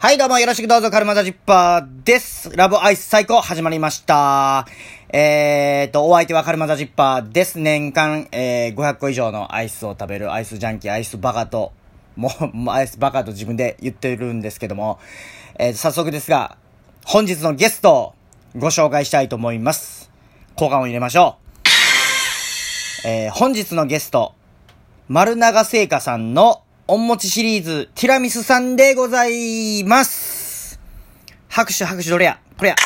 はい、どうもよろしくどうぞ、カルマザジッパーです。ラブアイス最高始まりました。えーと、お相手はカルマザジッパーです。年間、えー、500個以上のアイスを食べるアイスジャンキー、アイスバカと、もう、もうアイスバカと自分で言ってるんですけども、えー、早速ですが、本日のゲストをご紹介したいと思います。交換を入れましょう。えー、本日のゲスト、丸長製菓さんのおんもちシリーズティラミスさんでございます。拍手拍手どれや？これや。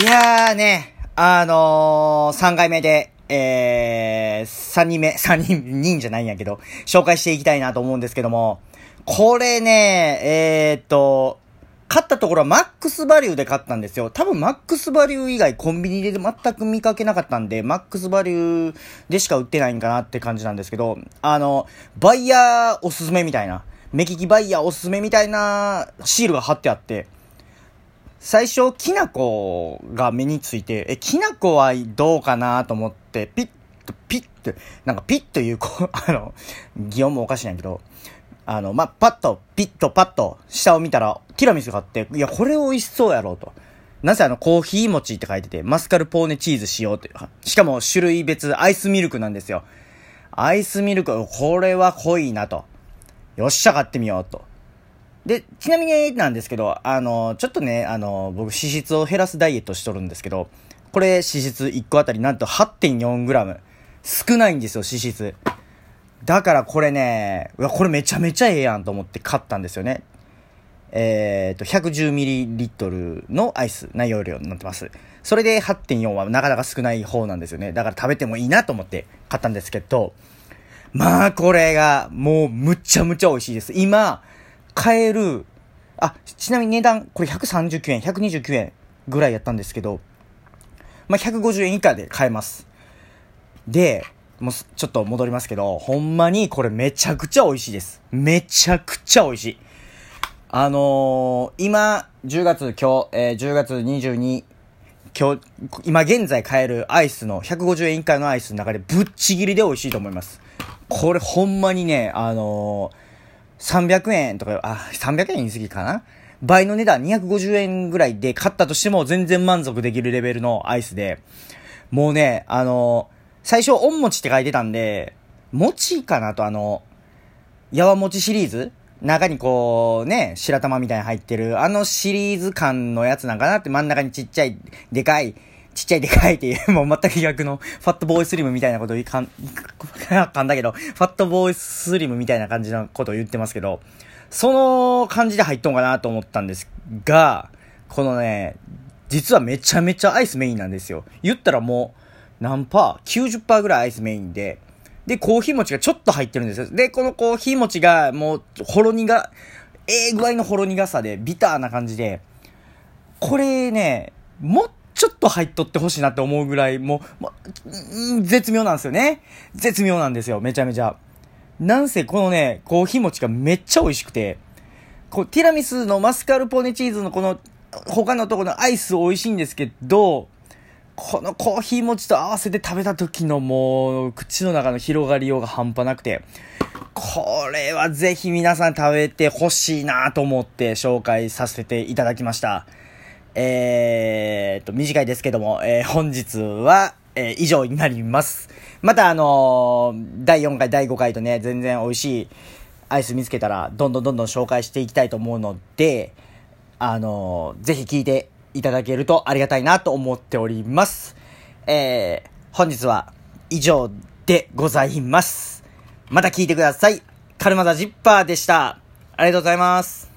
いやーね、あのー、3回目で、えー、3人目、3人、人じゃないんやけど、紹介していきたいなと思うんですけども、これね、えー、っと、買ったところはマックスバリューで買ったんですよ。多分マックスバリュー以外コンビニで全く見かけなかったんで、マックスバリューでしか売ってないんかなって感じなんですけど、あの、バイヤーおすすめみたいな、目利きバイヤーおすすめみたいなシールが貼ってあって、最初、きな粉が目について、え、きな粉はどうかなと思って、ピッと、ピッと、なんかピッという、こう、あの、擬音もおかしいんやけど、あの、まあ、パッと、ピッとパッと、下を見たら、ティラミスがあって、いや、これ美味しそうやろうと。なぜあの、コーヒー餅って書いてて、マスカルポーネチーズしようって。しかも、種類別、アイスミルクなんですよ。アイスミルク、これは濃いなと。よっしゃ、買ってみようと。で、ちなみになんですけど、あの、ちょっとね、あの、僕、脂質を減らすダイエットしとるんですけど、これ、脂質1個あたりなんと 8.4g。少ないんですよ、脂質。だからこれね、うわ、これめちゃめちゃええやんと思って買ったんですよね。えっ、と、110ml のアイス、内容量になってます。それで8.4はなかなか少ない方なんですよね。だから食べてもいいなと思って買ったんですけど、まあ、これが、もう、むちゃむちゃ美味しいです。今、買える、あ、ちなみに値段、これ139円、129円ぐらいやったんですけど、まあ、150円以下で買えます。で、もう、ちょっと戻りますけど、ほんまにこれめちゃくちゃ美味しいです。めちゃくちゃ美味しい。あのー、今、10月、今日、えー10月22、今日、今現在買えるアイスの、150円以下のアイスの中でぶっちぎりで美味しいと思います。これほんまにね、あのー、300円とか、あ、300円言い過ぎかな？倍の値段250円ぐらいで買ったとしても全然満足できるレベルのアイスで、もうね、あのー最初、おんもちって書いてたんで、餅かなと、あの、やわ餅シリーズ？中にこう、ね、白玉みたいに入ってる、あのシリーズ感のやつなんかなって真ん中にちっちゃい、でかい、ちっちゃいでかいっていう、もう全く逆の、ファットボーイスリムみたいなことを言いかん、かんだけど、ファットボーイスリムみたいな感じのことを言ってますけど、その感じで入っとんかなと思ったんですが、このね、実はめちゃめちゃアイスメインなんですよ。言ったらもう、何パー ?90% ぐらいアイスメインで、で、コーヒー餅がちょっと入ってるんですよ。で、このコーヒー餅がもう、ほろ苦、ええ具合のほろ苦さで、ビターな感じで、これね、もうちょっと入っとってほしいなって思うぐらい、もう、もう絶妙なんですよね。絶妙なんですよ、めちゃめちゃ。なんせこのね、コーヒー餅がめっちゃ美味しくて、こう、ティラミスのマスカルポーネチーズのこの、他のとこのアイス美味しいんですけど、このコーヒー餅と合わせて食べた時のもう、口の中の広がりようが半端なくて、これはぜひ皆さん食べてほしいなと思って紹介させていただきました。えーっと、短いですけども、えー本日は、えー以上になります。またあのー第4回、第5回とね、全然美味しいアイス見つけたら、どんどんどんどん紹介していきたいと思うので、あのーぜひ聞いていただけるとありがたいなと思っております。えー、本日は以上でございます。また聞いてください。カルマザジッパーでした。ありがとうございます。